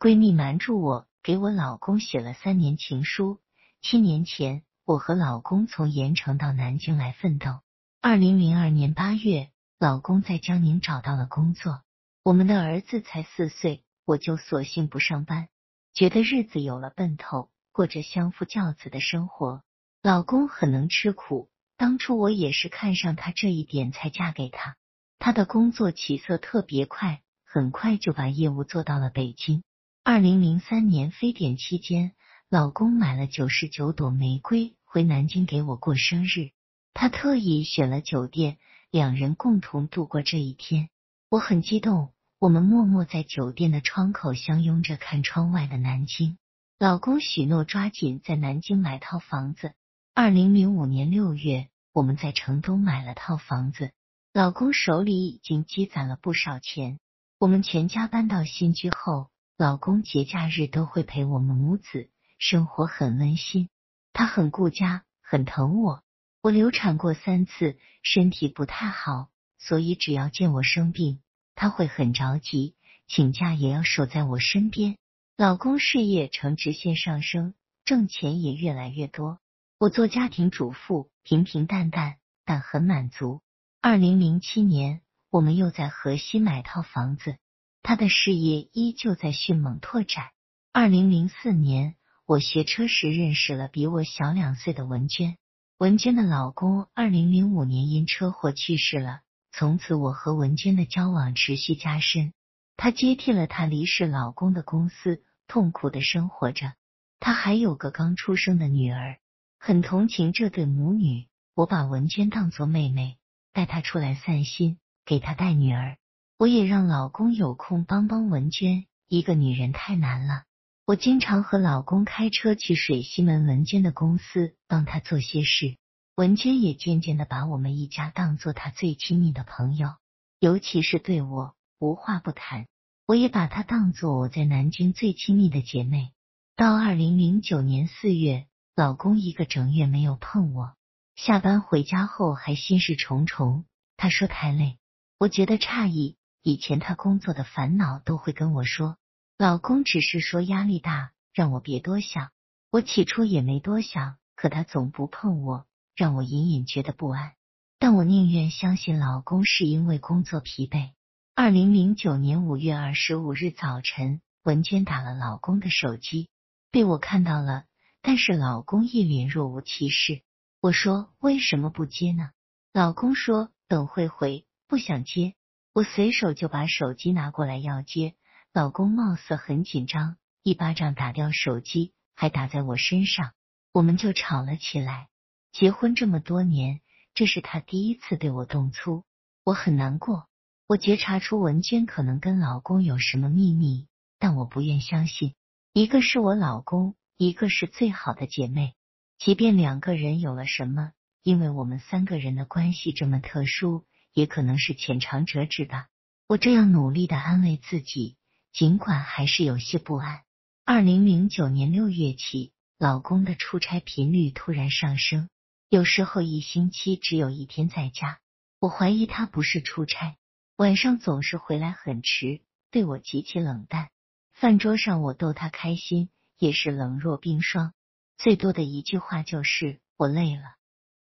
闺蜜瞒住我，给我老公写了三年情书。七年前，我和老公从盐城到南京来奋斗。二零零二年八月，老公在江宁找到了工作。我们的儿子才四岁，我就索性不上班，觉得日子有了奔头，过着相夫教子的生活。老公很能吃苦，当初我也是看上他这一点才嫁给他。他的工作起色特别快，很快就把业务做到了北京。二零零三年非典期间，老公买了九十九朵玫瑰回南京给我过生日。他特意选了酒店，两人共同度过这一天。我很激动，我们默默在酒店的窗口相拥着看窗外的南京。老公许诺抓紧在南京买套房子。二零零五年六月，我们在成都买了套房子，老公手里已经积攒了不少钱。我们全家搬到新居后。老公节假日都会陪我们母子，生活很温馨。他很顾家，很疼我。我流产过三次，身体不太好，所以只要见我生病，他会很着急，请假也要守在我身边。老公事业呈直线上升，挣钱也越来越多。我做家庭主妇，平平淡淡，但很满足。二零零七年，我们又在河西买套房子。他的事业依旧在迅猛拓展。二零零四年，我学车时认识了比我小两岁的文娟。文娟的老公二零零五年因车祸去世了，从此我和文娟的交往持续加深。她接替了她离世老公的公司，痛苦的生活着。她还有个刚出生的女儿，很同情这对母女。我把文娟当作妹妹，带她出来散心，给她带女儿。我也让老公有空帮帮文娟，一个女人太难了。我经常和老公开车去水西门文娟的公司，帮她做些事。文娟也渐渐的把我们一家当做她最亲密的朋友，尤其是对我无话不谈。我也把她当做我在南京最亲密的姐妹。到二零零九年四月，老公一个整月没有碰我，下班回家后还心事重重。他说太累，我觉得诧异。以前他工作的烦恼都会跟我说，老公只是说压力大，让我别多想。我起初也没多想，可他总不碰我，让我隐隐觉得不安。但我宁愿相信老公是因为工作疲惫。二零零九年五月二十五日早晨，文娟打了老公的手机，被我看到了，但是老公一脸若无其事。我说为什么不接呢？老公说等会回，不想接。我随手就把手机拿过来要接，老公貌似很紧张，一巴掌打掉手机，还打在我身上，我们就吵了起来。结婚这么多年，这是他第一次对我动粗，我很难过。我觉察出文娟可能跟老公有什么秘密，但我不愿相信。一个是我老公，一个是最好的姐妹，即便两个人有了什么，因为我们三个人的关系这么特殊。也可能是浅尝辄止吧。我这样努力的安慰自己，尽管还是有些不安。二零零九年六月起，老公的出差频率突然上升，有时候一星期只有一天在家。我怀疑他不是出差，晚上总是回来很迟，对我极其冷淡。饭桌上我逗他开心，也是冷若冰霜。最多的一句话就是我累了。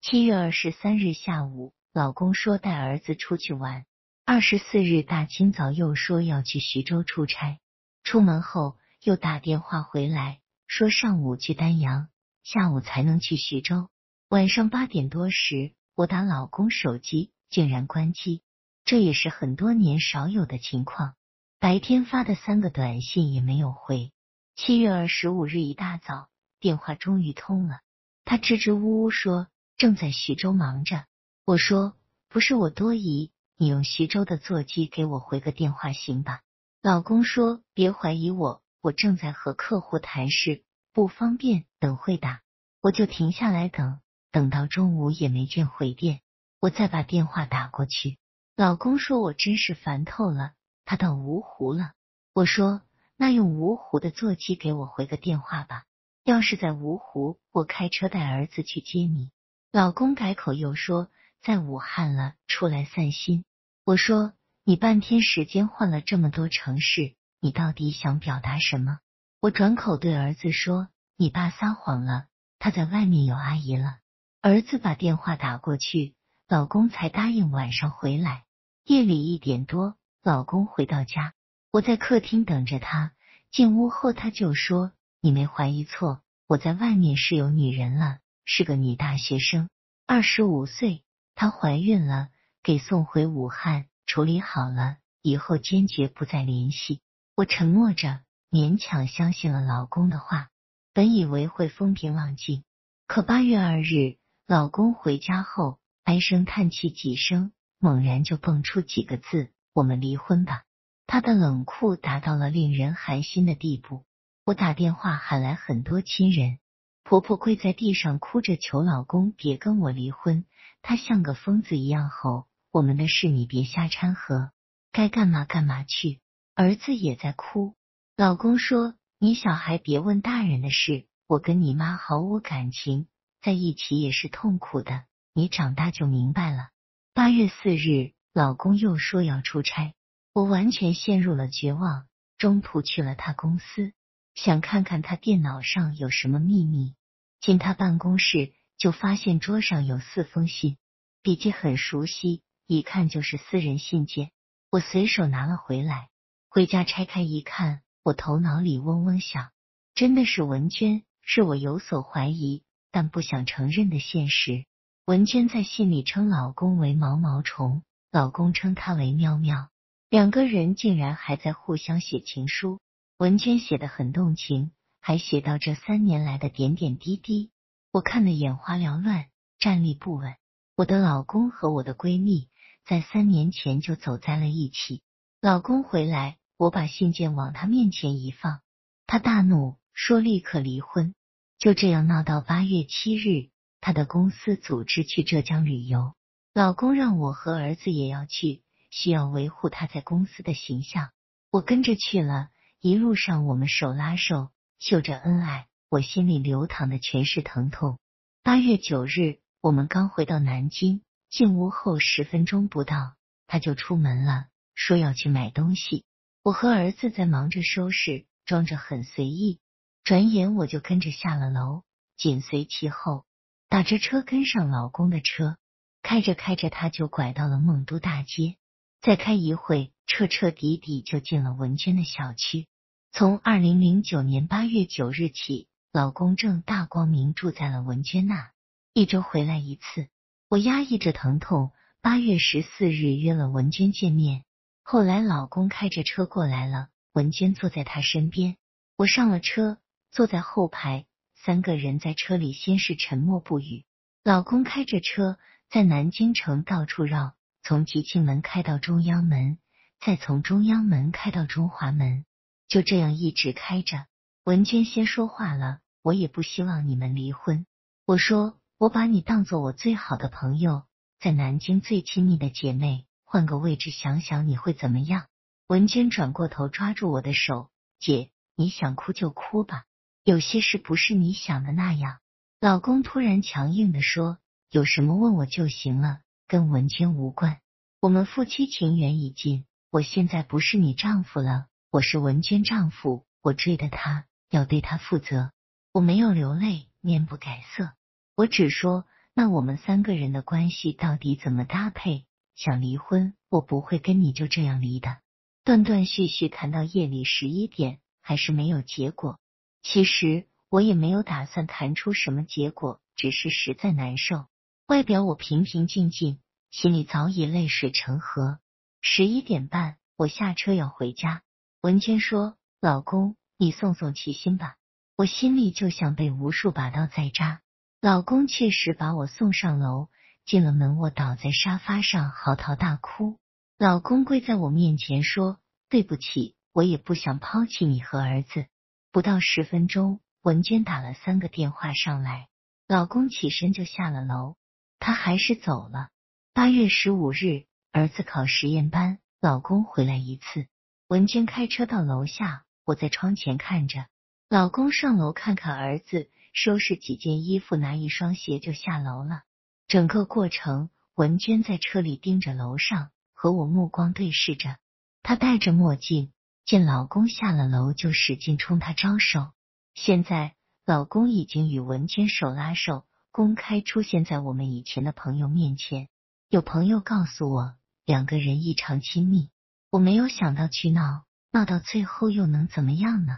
七月二十三日下午。老公说带儿子出去玩。二十四日大清早又说要去徐州出差，出门后又打电话回来，说上午去丹阳，下午才能去徐州。晚上八点多时，我打老公手机，竟然关机，这也是很多年少有的情况。白天发的三个短信也没有回。七月二十五日一大早，电话终于通了，他支支吾吾说正在徐州忙着。我说不是我多疑，你用徐州的座机给我回个电话行吧？老公说别怀疑我，我正在和客户谈事，不方便，等会打。我就停下来等，等到中午也没见回电，我再把电话打过去。老公说我真是烦透了，他到芜湖了。我说那用芜湖的座机给我回个电话吧，要是在芜湖，我开车带儿子去接你。老公改口又说。在武汉了，出来散心。我说你半天时间换了这么多城市，你到底想表达什么？我转口对儿子说：“你爸撒谎了，他在外面有阿姨了。”儿子把电话打过去，老公才答应晚上回来。夜里一点多，老公回到家，我在客厅等着他。进屋后，他就说：“你没怀疑错，我在外面是有女人了，是个女大学生，二十五岁，她怀孕了，给送回武汉处理好了，以后坚决不再联系。”我沉默着。勉强相信了老公的话，本以为会风平浪静，可八月二日，老公回家后唉声叹气几声，猛然就蹦出几个字：“我们离婚吧。”他的冷酷达到了令人寒心的地步。我打电话喊来很多亲人，婆婆跪在地上哭着求老公别跟我离婚，他像个疯子一样吼：“我们的事你别瞎掺和，该干嘛干嘛去。”儿子也在哭。老公说：“你小孩别问大人的事，我跟你妈毫无感情，在一起也是痛苦的。你长大就明白了。”八月四日，老公又说要出差，我完全陷入了绝望。中途去了他公司，想看看他电脑上有什么秘密。进他办公室，就发现桌上有四封信，笔迹很熟悉，一看就是私人信件。我随手拿了回来，回家拆开一看。我头脑里嗡嗡响，真的是文娟，是我有所怀疑但不想承认的现实。文娟在信里称老公为毛毛虫，老公称她为喵喵，两个人竟然还在互相写情书。文娟写的很动情，还写到这三年来的点点滴滴，我看得眼花缭乱，站立不稳。我的老公和我的闺蜜在三年前就走在了一起，老公回来。我把信件往他面前一放，他大怒，说立刻离婚。就这样闹到八月七日，他的公司组织去浙江旅游，老公让我和儿子也要去，需要维护他在公司的形象。我跟着去了，一路上我们手拉手，秀着恩爱，我心里流淌的全是疼痛。八月九日，我们刚回到南京，进屋后十分钟不到，他就出门了，说要去买东西。我和儿子在忙着收拾，装着很随意。转眼我就跟着下了楼，紧随其后，打着车跟上老公的车。开着开着，他就拐到了梦都大街。再开一会，彻彻底底就进了文娟的小区。从二零零九年八月九日起，老公正大光明住在了文娟那，一周回来一次。我压抑着疼痛，八月十四日约了文娟见面。后来，老公开着车过来了，文娟坐在他身边。我上了车，坐在后排，三个人在车里先是沉默不语。老公开着车在南京城到处绕，从集庆门开到中央门，再从中央门开到中华门，就这样一直开着。文娟先说话了：“我也不希望你们离婚。”我说：“我把你当做我最好的朋友，在南京最亲密的姐妹。”换个位置想想你会怎么样？文娟转过头抓住我的手，姐，你想哭就哭吧，有些事不是你想的那样。老公突然强硬的说：“有什么问我就行了，跟文娟无关。我们夫妻情缘已尽，我现在不是你丈夫了，我是文娟丈夫，我追的她，要对他负责。”我没有流泪，面不改色，我只说：“那我们三个人的关系到底怎么搭配？”想离婚，我不会跟你就这样离的。断断续续谈到夜里十一点，还是没有结果。其实我也没有打算谈出什么结果，只是实在难受。外表我平平静静，心里早已泪水成河。十一点半，我下车要回家。文娟说：“老公，你送送齐心吧。”我心里就像被无数把刀在扎。老公确实把我送上楼。进了门，我倒在沙发上嚎啕大哭。老公跪在我面前说：“对不起，我也不想抛弃你和儿子。”不到十分钟，文娟打了三个电话上来，老公起身就下了楼，他还是走了。八月十五日，儿子考实验班，老公回来一次，文娟开车到楼下，我在窗前看着，老公上楼看看儿子，收拾几件衣服，拿一双鞋就下楼了。整个过程，文娟在车里盯着楼上，和我目光对视着。她戴着墨镜，见老公下了楼就使劲冲他招手。现在老公已经与文娟手拉手，公开出现在我们以前的朋友面前。有朋友告诉我，两个人异常亲密。我没有想到去闹，闹到最后又能怎么样呢？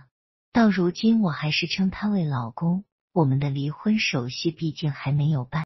到如今我还是称他为老公。我们的离婚手续毕竟还没有办。